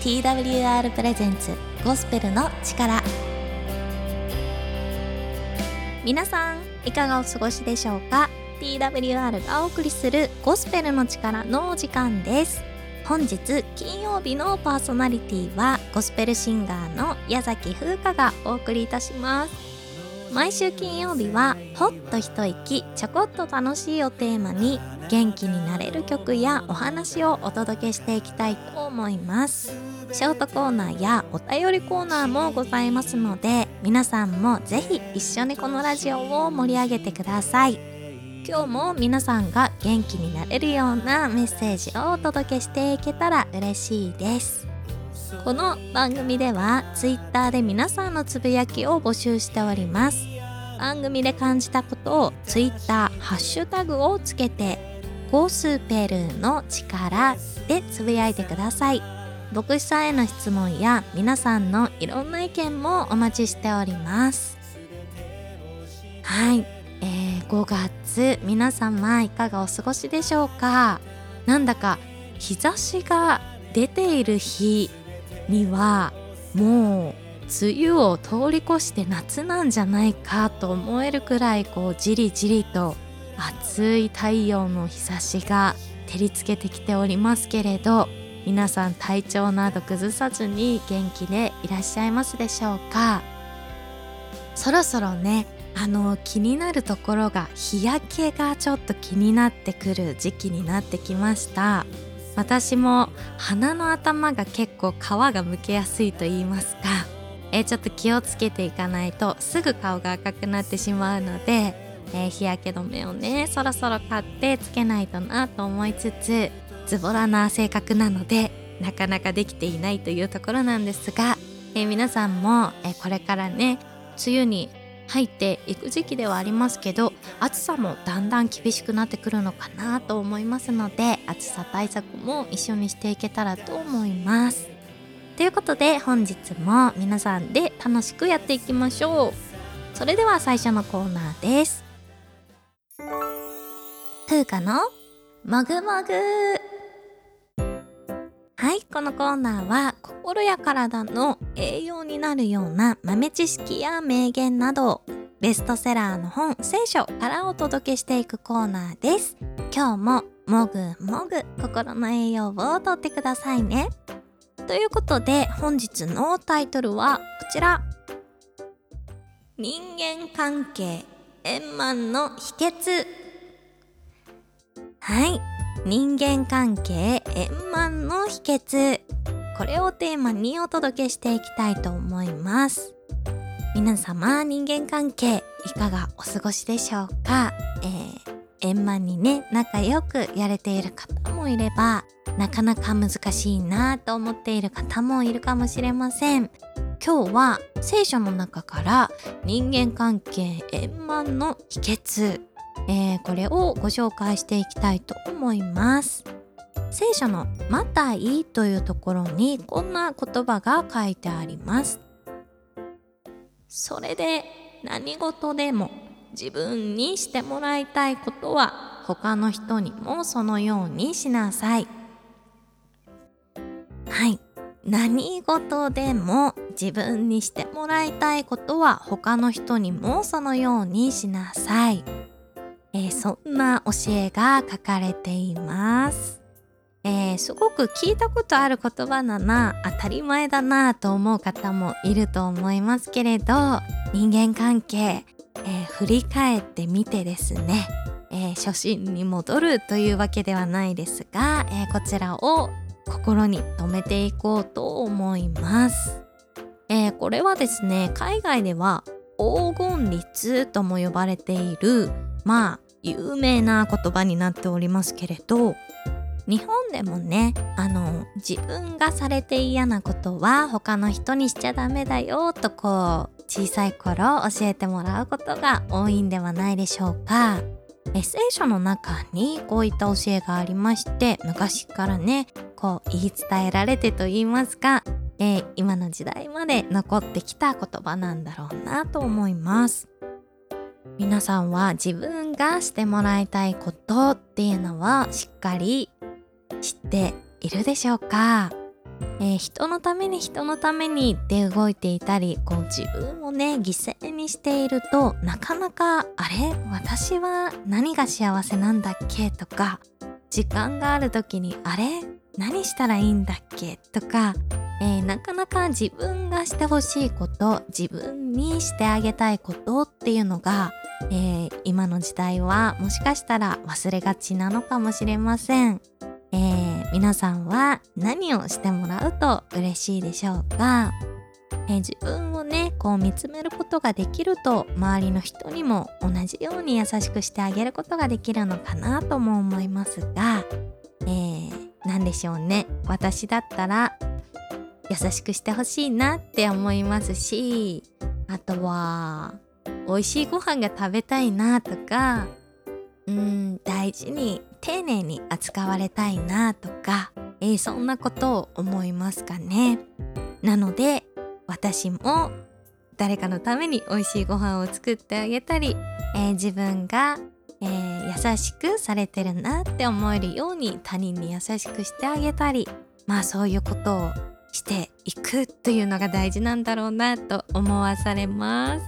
TWR プレゼンツゴスペルの力。皆さんいかがお過ごしでしょうか？TWR がお送りするゴスペルの力のお時間です。本日金曜日のパーソナリティはゴスペルシンガーの矢崎風花がお送りいたします。毎週金曜日はほっと一息ちょこっと楽しいをテーマに元気になれる曲やお話をお届けしていきたいと思います。ショートコーナーやお便りコーナーもございますので皆さんもぜひ一緒にこのラジオを盛り上げてください。今日も皆さんが元気になれるようなメッセージをお届けしていけたら嬉しいです。この番組では Twitter で皆さんのつぶやきを募集しております。番組で感じたことを Twitter ハッシュタグをつけてゴスペルーの力でつぶやいてください。牧師さんへの質問や皆さんのいろんな意見もお待ちしております。はい。えー、5月皆様いかがお過ごしでしょうか？なんだか日差しが出ている日にはもう梅雨を通り越して夏なんじゃないかと思えるくらいこうじりじりと暑い太陽の日差しが照りつけてきておりますけれど皆さん体調など崩さずに元気でいらっしゃいますでしょうか？そろそろねあの気になるところが日焼けがちょっと気になってくる時期になってきました。私も鼻の頭が結構皮がむけやすいと言いますか。えちょっと気をつけていかないとすぐ顔が赤くなってしまうので、えー、日焼け止めをねそろそろ買ってつけないとなと思いつつズボラな性格なのでなかなかできていないというところなんですが、えー、皆さんも、え、これからね梅雨に入っていく時期ではありますけど暑さもだんだん厳しくなってくるのかなと思いますので暑さ対策も一緒にしていけたらと思います。ということで本日も皆さんで楽しくやっていきましょう。それでは最初のコーナーです。風花のもぐもぐはい、このコーナーは心や体の栄養になるような豆知識や名言などベストセラーの本聖書からお届けしていくコーナーです。今日ももぐもぐ心の栄養をとってくださいね。ということで本日のタイトルはこちら。人間関係円満の秘訣はい人間関係円満の秘訣。これをテーマにお届けしていきたいと思います。皆様人間関係いかがお過ごしでしょうか、えー、円満にね仲良くやれている方もいればなかなか難しいなと思っている方もいるかもしれません。今日は聖書の中から人間関係円満の秘訣えー、これをご紹介していきたいと思います。聖書の「マタイ」というところにこんな言葉が書いてあります。それで何事でも自分にしてもらいたいことは他の人にもそのようにしなさい。はい。何事でも自分にしてもらいたいことは他の人にもそのようにしなさい。えー、そんな教えが書かれています。えー、すごく聞いたことある言葉だな当たり前だなと思う方もいると思いますけれど人間関係、えー、振り返ってみてですね、えー、初心に戻るというわけではないですが、えこちらを心に留めていこうと思います。えこれはですね海外では黄金律とも呼ばれているまあ有名な言葉になっておりますけれど日本でもねあの自分がされて嫌なことは他の人にしちゃダメだよとこう小さい頃教えてもらうことが多いんではないでしょうか。聖書の中にこういった教えがありまして昔からねこう言い伝えられてと言いますか、えー、今の時代まで残ってきた言葉なんだろうなと思います。皆さんは自分がしてもらいたいことっていうのはしっかり知っているでしょうか？えー、人のために人のためにで動いていたりこう自分をね犠牲にしているとなかなかあれ私は何が幸せなんだっけとか時間がある時にあれ何したらいいんだっけとか、えー、なかなか自分がしてほしいこと自分にしてあげたいことっていうのが、えー、今の時代はもしかしたら忘れがちなのかもしれません。えー、皆さんは何をしてもらうと嬉しいでしょうか、え、自分をねこう見つめることができると周りの人にも同じように優しくしてあげることができるのかなとも思いますが、えー、何でしょうね？私だったら優しくしてほしいなって思いますしあとは美味しいご飯が食べたいなとかうん大事に丁寧に扱われたいなとか、えー、そんなことを思いますかね。なので私も誰かのために美味しいご飯を作ってあげたり、えー、自分が、えー、優しくされてるなって思えるように他人に優しくしてあげたりまあそういうことをしていくというのが大事なんだろうなと思わされます。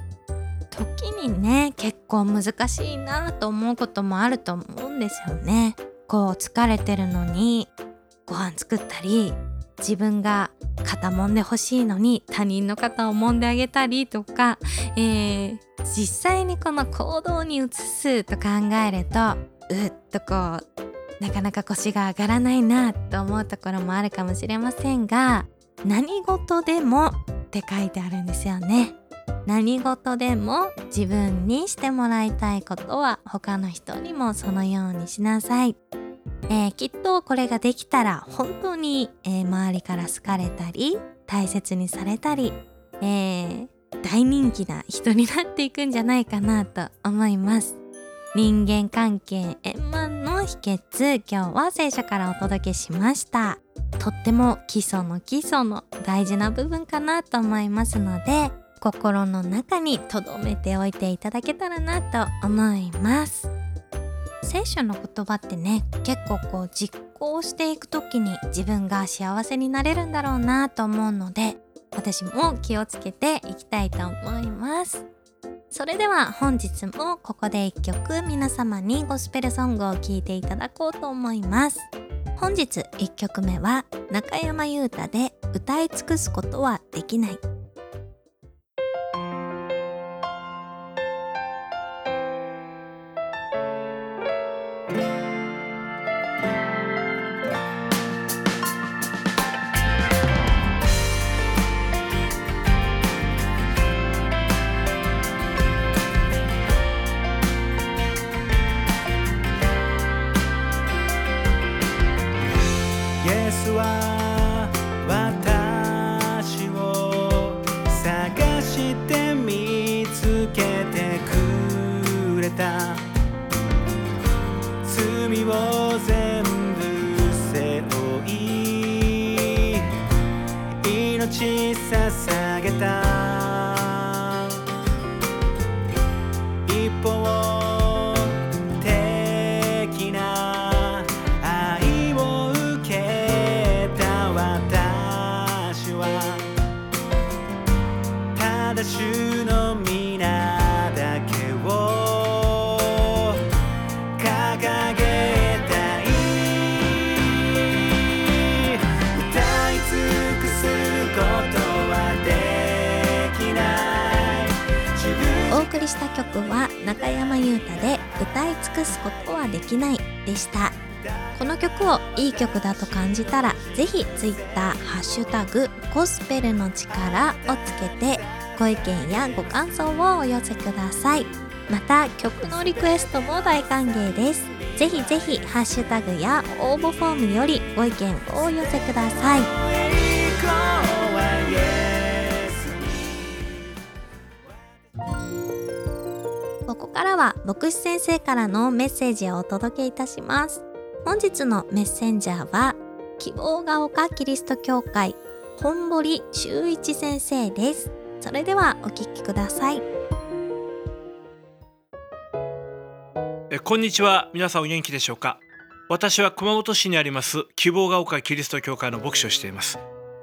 時にね結構難しいなと思うこともあると思うんですよね。こう疲れてるのにご飯作ったり自分が肩揉んでほしいのに他人の肩を揉んであげたりとか、えー、実際にこの行動に移すと考えるとうっとこうなかなか腰が上がらないなと思うところもあるかもしれませんが何事でもって書いてあるんですよね。何事でも自分にしてもらいたいことは他の人にもそのようにしなさい。えー、きっとこれができたら本当に、えー、周りから好かれたり大切にされたり、えー、大人気な人になっていくんじゃないかなと思います。人間関係円満の秘訣今日は聖書からお届けしました。とっても基礎の基礎の大事な部分かなと思いますので心の中に留めておいていただけたらなと思います。聖書の言葉ってね結構こう実行していく時に自分が幸せになれるんだろうなと思うので私も気をつけていきたいと思います。それでは本日もここで一曲皆様にゴスペルソングを聴いていただこうと思います。本日1曲目は中山優太で歌い尽くすことはできない。主の皆だけを掲げたい。歌い尽くすことはできない。お送りした曲は中山優太で歌い尽くすことはできないでした。この曲をいい曲だと感じたらぜひツイッター「ハッシュタグコスペルの力」をつけてご意見やご感想をお寄せくださいまた曲のリクエストも大歓迎ですぜひぜひハッシュタグや応募フォームよりご意見をお寄せくださいここからは牧師先生からのメッセージをお届けいたします。本日のメッセンジャーは、希望が丘キリスト教会本堀修一先生です。それではお聞きください。えこんにちは。皆さんお元気でしょうか？私は熊本市にあります希望が丘キリスト教会の牧師をしています。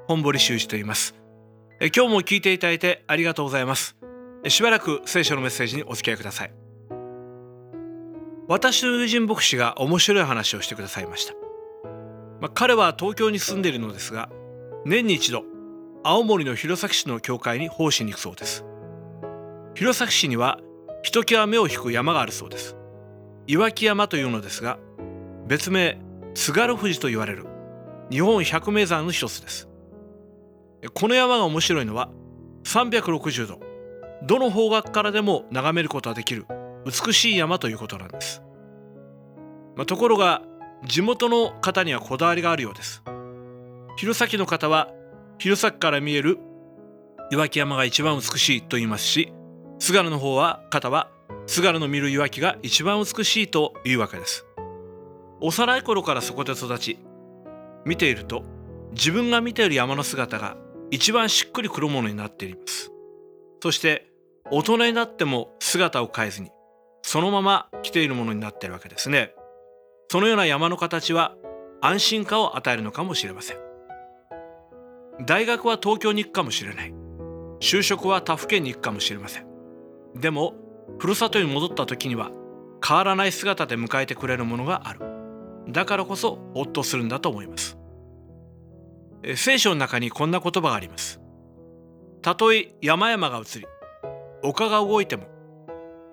本堀修二と言いますえ今日も聞いていただいてありがとうございますしばらく聖書のメッセージにお付き合いください私の友人牧師が面白い話をしてくださいました、まあ、彼は東京に住んでいるのですが年に一度青森の弘前市の教会に奉仕に行くそうです。弘前市にはひときわ目を引く山があるそうです。岩木山というのですが別名津軽富士と言われる日本百名山の一つです。この山が面白いのは360度どの方角からでも眺めることができる美しい山ということなんです、まあ、ところが地元の方にはこだわりがあるようです。弘前の方は弘前から見える岩木山が一番美しいと言いますし津軽の方は方は津軽の見る岩木が一番美しいというわけです。幼い頃からそこで育ち見ていると自分が見ている山の姿が一番しっくりくるものになっています。そして大人になっても姿を変えずにそのまま来ているものになっているわけですね。そのような山の形は安心感を与えるのかもしれません。大学は東京に行くかもしれない。就職は他府県に行くかもしれません。でもふるさとに戻った時には変わらない姿で迎えてくれるものがある。だからこそほっとするんだと思います。聖書の中にこんな言葉があります。たとえ山々が移り丘が動いても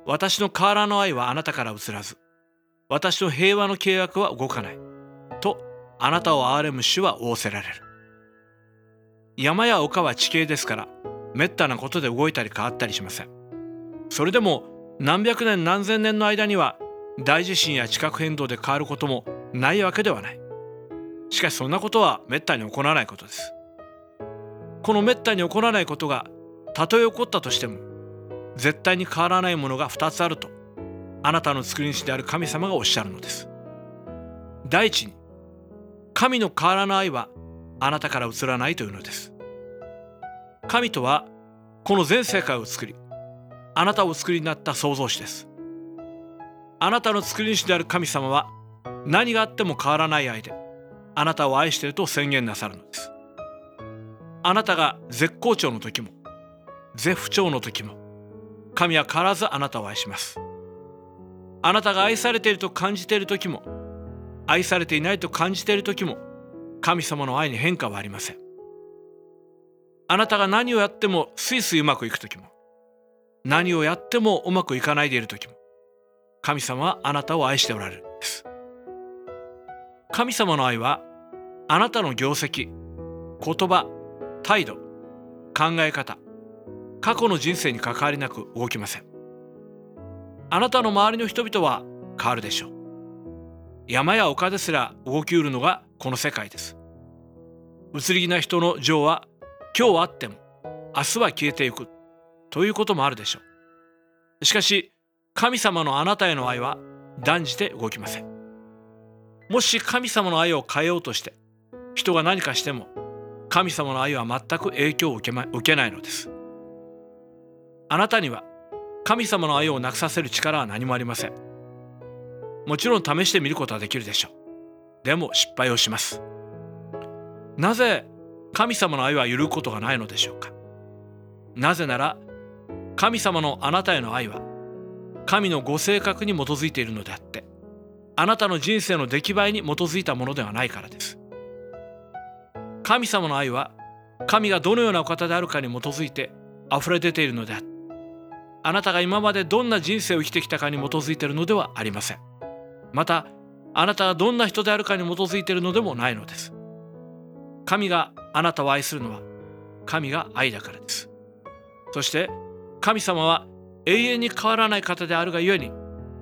私の河原の愛はあなたから移らず私の平和の契約は動かないとあなたを憐れむ主は仰せられる。山や丘は地形ですからめったなことで動いたり変わったりしません。それでも何百年何千年の間には大地震や地殻変動で変わることもないわけではない。しかしそんなことはめったに起こらないことです。このめったに起こらないことがたとえ起こったとしても絶対に変わらないものが2つあるとあなたの作り主である神様がおっしゃるのです。第一に神の変わらない愛はあなたから移らないというのです。神とはこの全世界を作りあなたを作りになった創造主です。あなたの作り主である神様は何があっても変わらない愛であなたを愛していると宣言なさるのです。あなたが絶好調の時も絶不調の時も神は変わらずあなたを愛します。あなたが愛されていると感じている時も愛されていないと感じている時も神様の愛に変化はありません。あなたが何をやってもスイスイうまくいく時も何をやってもうまくいかないでいる時も神様はあなたを愛しておられるんです。神様の愛はあなたの業績言葉態度考え方過去の人生に関わりなく動きません。あなたの周りの人々は変わるでしょう。山や丘ですら動きうるのがこの世界です。移り気な人の情は今日はあっても明日は消えていく。ということもあるでしょう。しかし神様のあなたへの愛は断じて動きません。もし神様の愛を変えようとして人が何かしても神様の愛は全く影響を受け,、ま、受けないのです。あなたには神様の愛をなくさせる力は何もありません。もちろん試してみることはできるでしょう。でも失敗をします。なぜ神様の愛は揺ることがないのでしょうか？なぜなら神様のあなたへの愛は神のご性格に基づいているのであってあなたの人生の出来栄えに基づいたものではないからです。神様の愛は神がどのようなお方であるかに基づいて溢れ出ているのであってあなたが今までどんな人生を生きてきたかに基づいているのではありません。またあなたがどんな人であるかに基づいているのでもないのです。神があなたを愛するのは神が愛だからです。そして神様は永遠に変わらない方であるがゆえに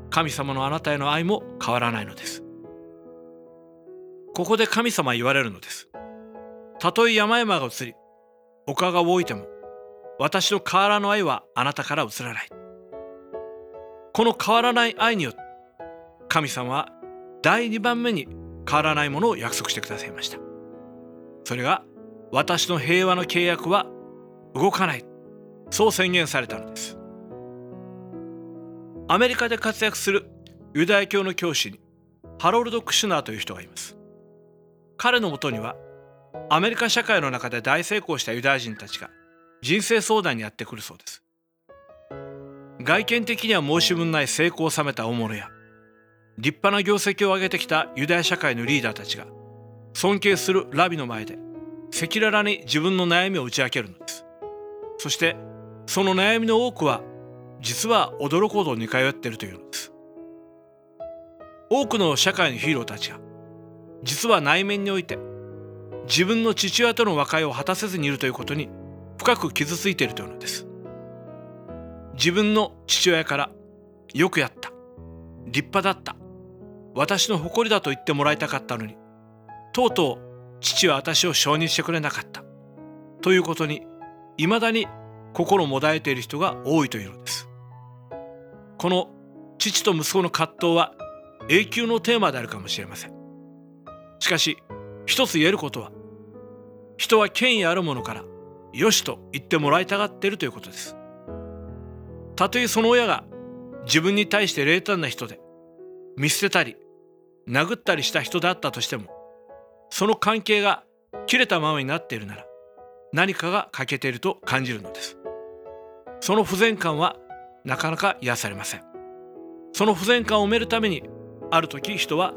神様のあなたへの愛も変わらないのです。ここで神様は言われるのです。たとえ山々が移り丘が動いても私の変わらぬ愛はあなたから移らない。この変わらない愛によって神様は第2番目に変わらないものを約束してくださいました。それが私の平和の契約は動かない。そう宣言されたのです。アメリカで活躍するユダヤ教の教師にハロルド・クシュナーという人がいます。彼のもとにはアメリカ社会の中で大成功したユダヤ人たちが人生相談にやってくるそうです。外見的には申し分ない成功を収めた大物や。立派な業績を上げてきたユダヤ社会のリーダーたちが尊敬するラビの前で赤裸々に自分の悩みを打ち明けるのです。そしてその悩みの多くは実は驚くほど似通っているというのです。多くの社会のヒーローたちが実は内面において自分の父親との和解を果たせずにいるということに深く傷ついているというのです。自分の父親からよくやった立派だった私の誇りだと言ってもらいたかったのに。とうとう父は私を承認してくれなかった。ということに未だに心もだえている人が多いというのです。この父と息子の葛藤は永久のテーマであるかもしれません。しかし一つ言えることは人は権威あるものからよしと言ってもらいたがっているということです。たとえその親が自分に対して冷淡な人で見捨てたり殴ったりした人であったとしてもその関係が切れたままになっているなら何かが欠けていると感じるのです。その不全感はなかなか癒されません。その不全感を埋めるためにある時人は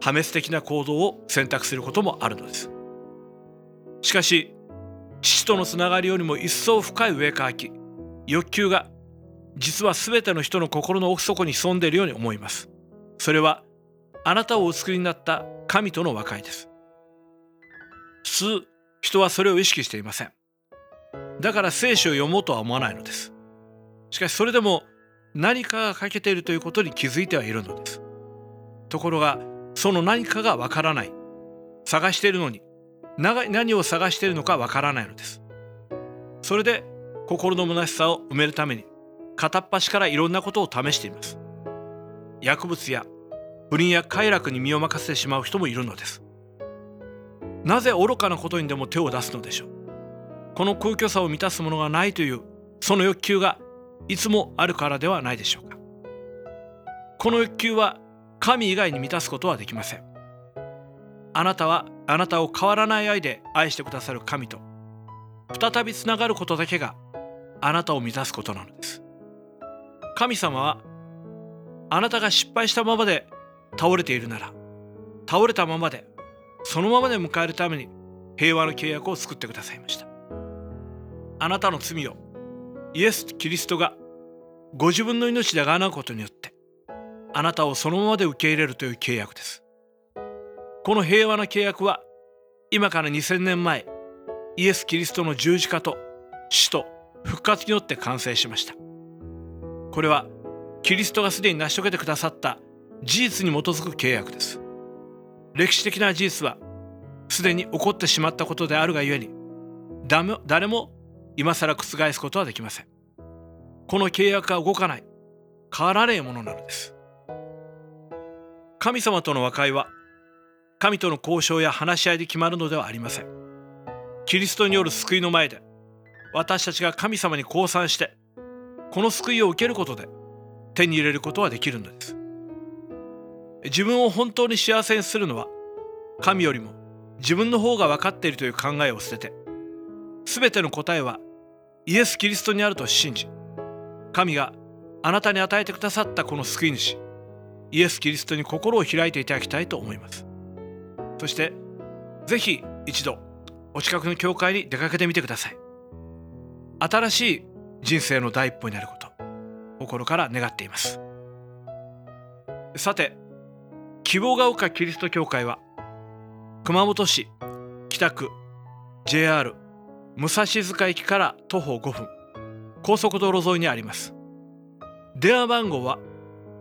破滅的な行動を選択することもあるのです。しかし父とのつながりよりも一層深い上かき欲求が実は全ての人の心の奥底に潜んでいるように思います。それはあなたをお作りになった神との和解です。普通人はそれを意識していません。だから聖書を読もうとは思わないのです。しかしそれでも何かが欠けているということに気づいてはいるのです。ところがその何かがわからない。探しているのに何を探しているのかわからないのです。それで心の虚しさを埋めるために片っ端からいろんなことを試しています。薬物や不倫や快楽に身を任せてしまう人もいるのです。なぜ愚かなことにでも手を出すのでしょう？この空虚さを満たすものがないというその欲求がいつもあるからではないでしょうか？この欲求は神以外に満たすことはできません。あなたはあなたを変わらない愛で愛してくださる神と再びつながることだけがあなたを満たすことなのです。神様はあなたが失敗したままで倒れているなら倒れたままでそのままで迎えるために平和の契約を作ってくださいました。あなたの罪をイエス・キリストがご自分の命で贖うことによってあなたをそのままで受け入れるという契約です。この平和な契約は今から2000年前イエス・キリストの十字架と死と復活によって完成しました。これはキリストがすでに成し遂げてくださった事実に基づく契約です。歴史的な事実はすでに起こってしまったことであるがゆえに誰も今更覆すことはできません。この契約は動かない。変わられいものなのです。神様との和解は神との交渉や話し合いで決まるのではありません。キリストによる救いの前で私たちが神様に降参してこの救いを受けることで手に入れることはできるのです。自分を本当に幸せにするのは神よりも自分の方が分かっているという考えを捨てて全ての答えはイエス・キリストにあると信じ神があなたに与えてくださったこの救い主イエス・キリストに心を開いていただきたいと思います。そしてぜひ一度お近くの教会に出かけてみてください。新しい人生の第一歩になること心から願っています。さて希望が丘キリスト教会は熊本市北区 JR 武蔵塚駅から徒歩5分高速道路沿いにあります。電話番号は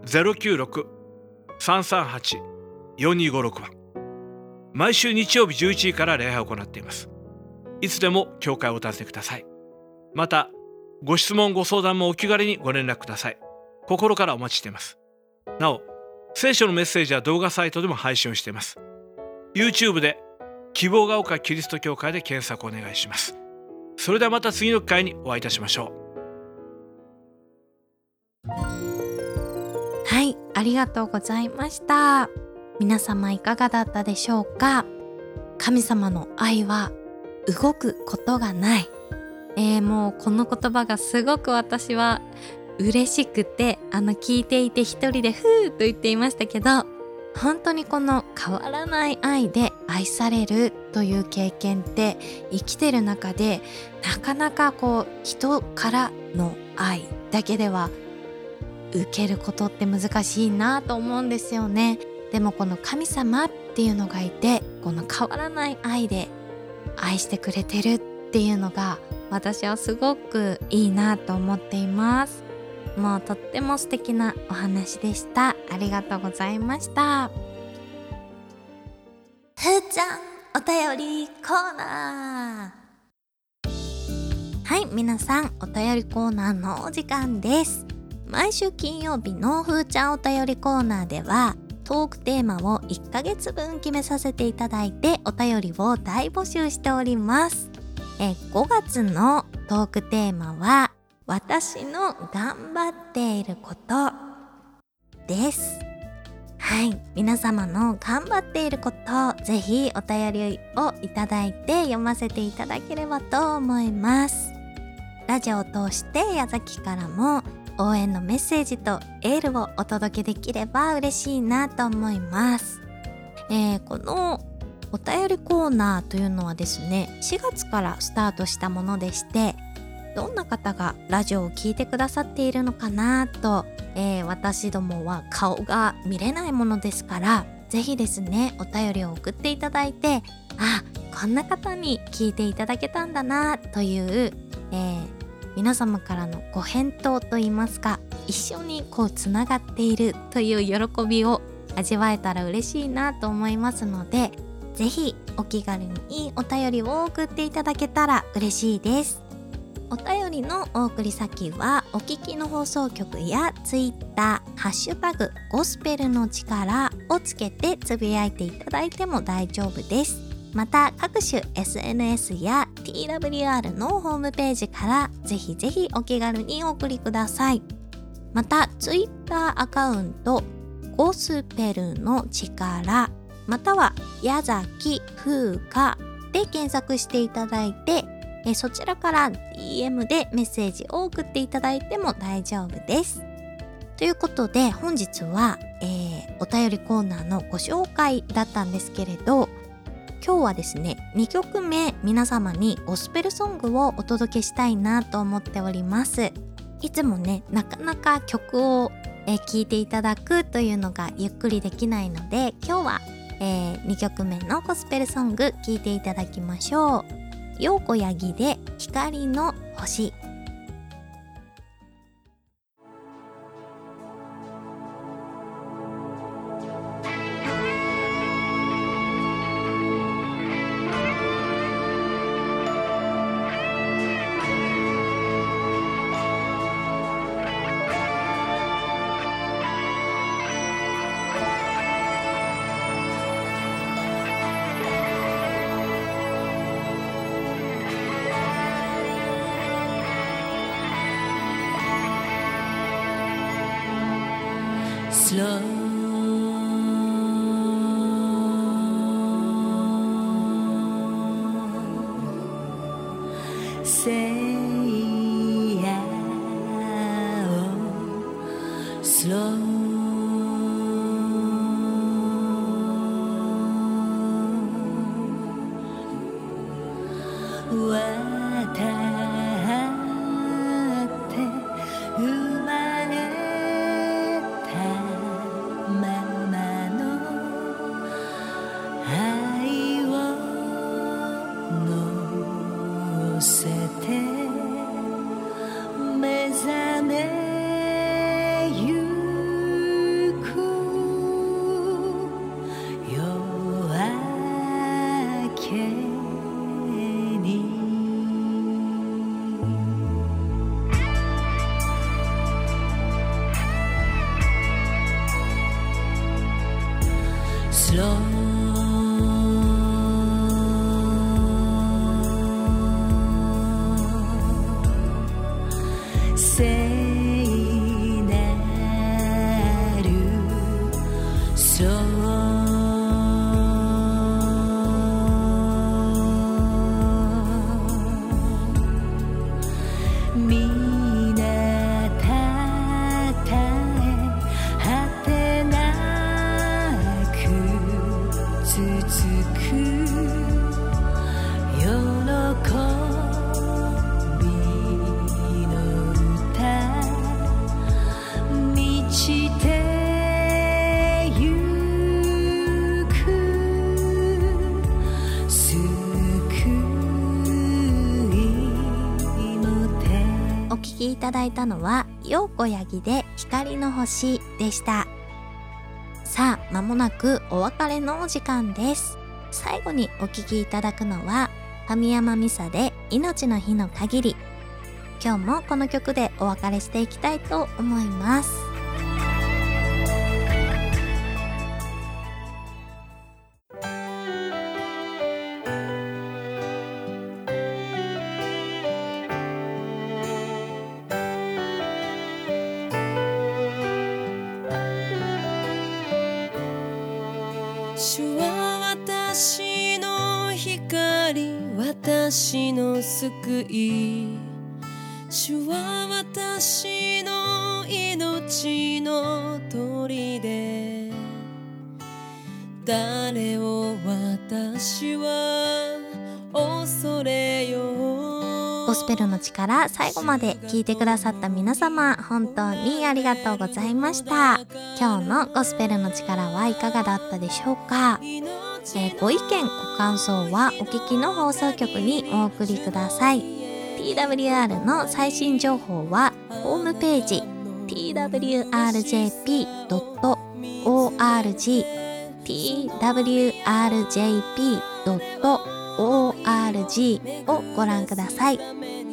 096-338-4256番。毎週日曜日11時から礼拝を行っています。いつでも教会を訪ねてください。またご質問ご相談もお気軽にご連絡ください。心からお待ちしています。なお聖書のメッセージは動画サイトでも配信をしています。YouTube で希望が丘キリスト教会で検索お願いします。それではまた次の機会にお会いいたしましょう。はいありがとうございました。皆様いかがだったでしょうか？神様の愛は動くことがない。えー、もうこの言葉がすごく私は嬉しくてあの聞いていて一人でふーと言っていましたけど本当にこの変わらない愛で愛されるという経験って生きてる中でなかなかこう人からの愛だけでは受けることって難しいなと思うんですよね。でもこの神様っていうのがいてこの変わらない愛で愛してくれてるっていうのが私はすごくいいなと思っています。もうとっても素敵なお話でした。ありがとうございました。ふーちゃんお便りコーナー。はい皆さんお便りコーナーのお時間です。毎週金曜日のふーちゃんお便りコーナーではトークテーマを1ヶ月分決めさせていただいてお便りを大募集しております。え5月のトークテーマは私の頑張っていること。です。はい。皆様の頑張っていることぜひお便りをいただいて読ませていただければと思います。ラジオを通して矢崎からも応援のメッセージとエールをお届けできれば嬉しいなと思います、えー、このお便りコーナーというのはですね4月からスタートしたものでしてどんな方がラジオを聴いてくださっているのかなと、えー、私どもは顔が見れないものですから是非ですねお便りを送っていただいてあこんな方に聞いていただけたんだなという、えー、皆様からのご返答といいますか一緒にこうつながっているという喜びを味わえたら嬉しいなと思いますので是非お気軽にいいお便りを送っていただけたら嬉しいです。お便りのお送り先はお聞きの放送局や Twitter「ハッシュタグゴスペルの力」をつけてつぶやいていただいても大丈夫です。また各種 SNS や TWR のホームページからぜひぜひお気軽にお送りください。また Twitter アカウントゴスペルの力または矢崎風花で検索していただいてえそちらから DM でメッセージを送っていただいても大丈夫です。ということで本日は、えー、お便りコーナーのご紹介だったんですけれど今日はですね2曲目皆様にゴスペルソングをお届けしたいなと思っておりますいつもねなかなか曲を聴、えー、いていただくというのがゆっくりできないので今日は、えー、2曲目のゴスペルソング聴いていただきましょう陽子ヤギで光の星。done. Say. きいただいたのは陽子ヤギで光の星でした。さあ間もなくお別れのお時間です。最後にお聴きいただくのは神山美沙で命の日の限り。今日もこの曲でお別れしていきたいと思います。の救い主は私の命の砦誰を私は恐れよゴスペルの力最後まで聞いてくださった皆様本当にありがとうございました。今日のゴスペルの力はいかがだったでしょうか、えー、ご意見ご感想はお聞きの放送局にお送りください。TWR の最新情報はホームページ twrjp.org twrjp.org をご覧ください。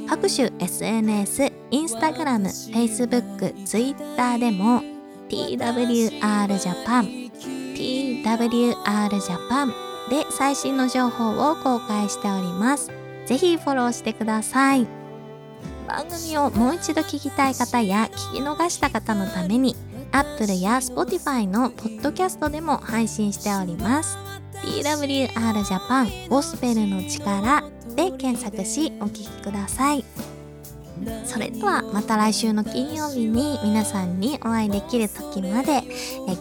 各種 SNS、インスタグラム、Facebook、Twitter でも TWR Japan、WRJapan で最新の情報を公開しております。ぜひフォローしてください。番組をもう一度聞きたい方や聞き逃した方のために Apple や Spotify のポッドキャストでも配信しております。TWR Japan ゴスペルの力で検索しお聴きください。それではまた来週の金曜日に皆さんにお会いできる時まで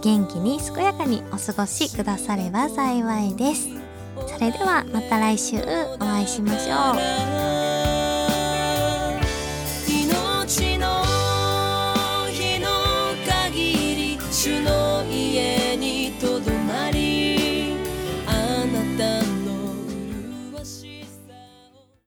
元気に健やかにお過ごしくだされば幸いです。それではまた来週お会いしましょう。